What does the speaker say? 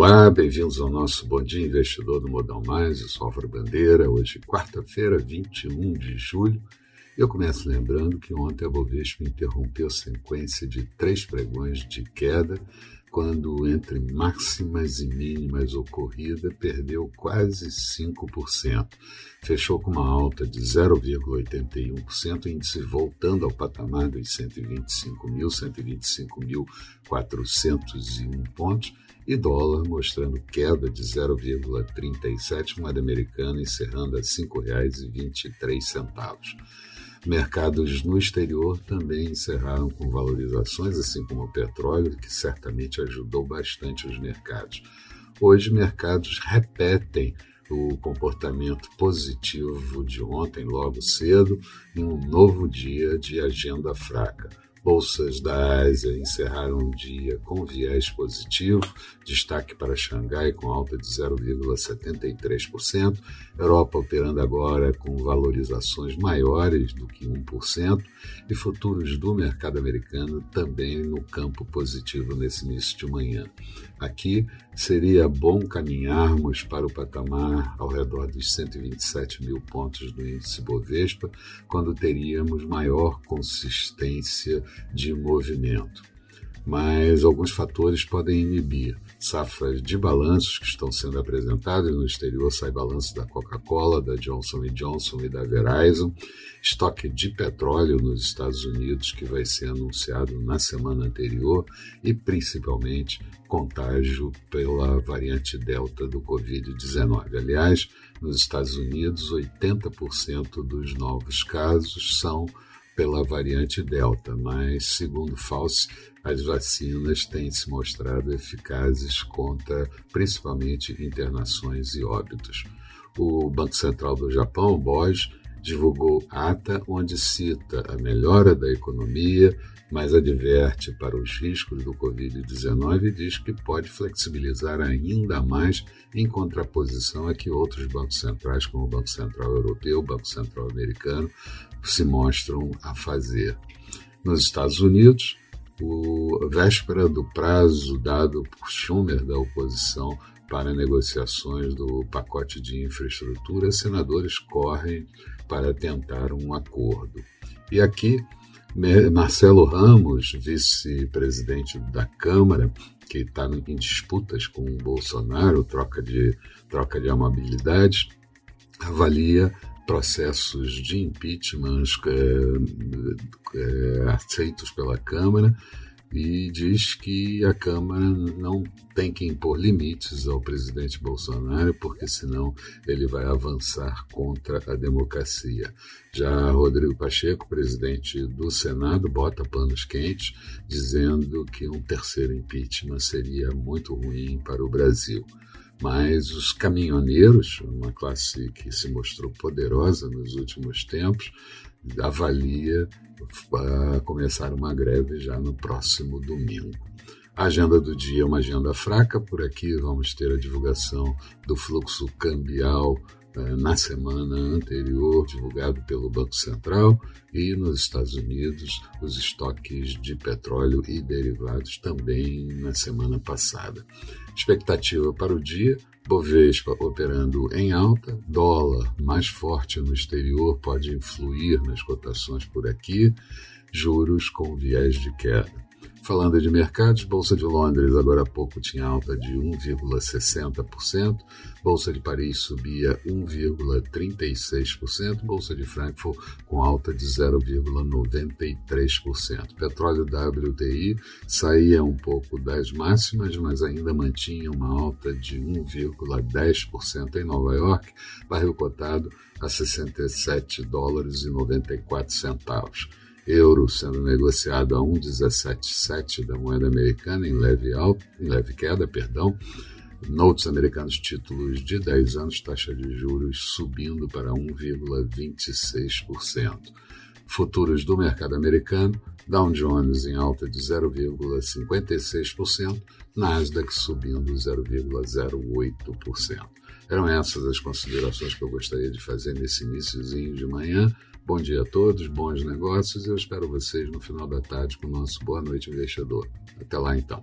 Olá, bem-vindos ao nosso Bom Dia Investidor do Modal Mais. Eu sou Álvaro Bandeira. Hoje, quarta-feira, 21 de julho. Eu começo lembrando que ontem a Bovespa interrompeu a sequência de três pregões de queda, quando entre máximas e mínimas ocorrida perdeu quase 5%. Fechou com uma alta de 0,81%, índice voltando ao patamar dos 125.000, 125.401 pontos, e dólar mostrando queda de 0,37, moeda americana encerrando a R$ 5,23. Mercados no exterior também encerraram com valorizações, assim como o petróleo, que certamente ajudou bastante os mercados. Hoje, mercados repetem o comportamento positivo de ontem, logo cedo, em um novo dia de agenda fraca. Bolsas da Ásia encerraram o dia com viés positivo, destaque para Xangai com alta de 0,73%, Europa operando agora com valorizações maiores do que 1%, e futuros do mercado americano também no campo positivo nesse início de manhã. Aqui seria bom caminharmos para o patamar ao redor dos 127 mil pontos do índice Bovespa, quando teríamos maior consistência de movimento. Mas alguns fatores podem inibir. Safras de balanços que estão sendo apresentadas no exterior, sai balanço da Coca-Cola, da Johnson Johnson e da Verizon, estoque de petróleo nos Estados Unidos que vai ser anunciado na semana anterior e principalmente contágio pela variante Delta do Covid-19. Aliás, nos Estados Unidos, 80% dos novos casos são pela variante Delta, mas, segundo Fauci, as vacinas têm se mostrado eficazes contra principalmente internações e óbitos. O Banco Central do Japão, BOJ, divulgou ata onde cita a melhora da economia, mas adverte para os riscos do Covid-19 e diz que pode flexibilizar ainda mais em contraposição a que outros bancos centrais, como o Banco Central Europeu, o Banco Central Americano, se mostram a fazer. Nos Estados Unidos, o véspera do prazo dado por Schumer da oposição para negociações do pacote de infraestrutura, senadores correm para tentar um acordo. E aqui, Marcelo Ramos, vice-presidente da Câmara, que está em disputas com o Bolsonaro, troca de, troca de amabilidades, avalia processos de impeachment é, é, aceitos pela Câmara e diz que a Câmara não tem que impor limites ao presidente Bolsonaro, porque senão ele vai avançar contra a democracia. Já Rodrigo Pacheco, presidente do Senado, bota panos quentes, dizendo que um terceiro impeachment seria muito ruim para o Brasil mas os caminhoneiros, uma classe que se mostrou poderosa nos últimos tempos, avalia uh, começar uma greve já no próximo domingo. A agenda do dia é uma agenda fraca, por aqui vamos ter a divulgação do fluxo cambial na semana anterior, divulgado pelo Banco Central, e nos Estados Unidos, os estoques de petróleo e derivados também na semana passada. Expectativa para o dia: Bovespa operando em alta, dólar mais forte no exterior pode influir nas cotações por aqui, juros com viés de queda. Falando de mercados, Bolsa de Londres agora há pouco tinha alta de 1,60%, Bolsa de Paris subia 1,36%, Bolsa de Frankfurt com alta de 0,93%. Petróleo WTI saía um pouco das máximas, mas ainda mantinha uma alta de 1,10% em Nova York, barril cotado a 67 dólares e 94 centavos euro sendo negociado a 1,177 da moeda americana em leve alta, em leve queda, perdão. Notes americanos, títulos de 10 anos, taxa de juros subindo para 1,26%. Futuros do mercado americano, Dow Jones em alta de 0,56%, Nasdaq subindo 0,08%. Eram essas as considerações que eu gostaria de fazer nesse iníciozinho de manhã. Bom dia a todos, bons negócios. Eu espero vocês no final da tarde com o nosso Boa Noite Investidor. Até lá então.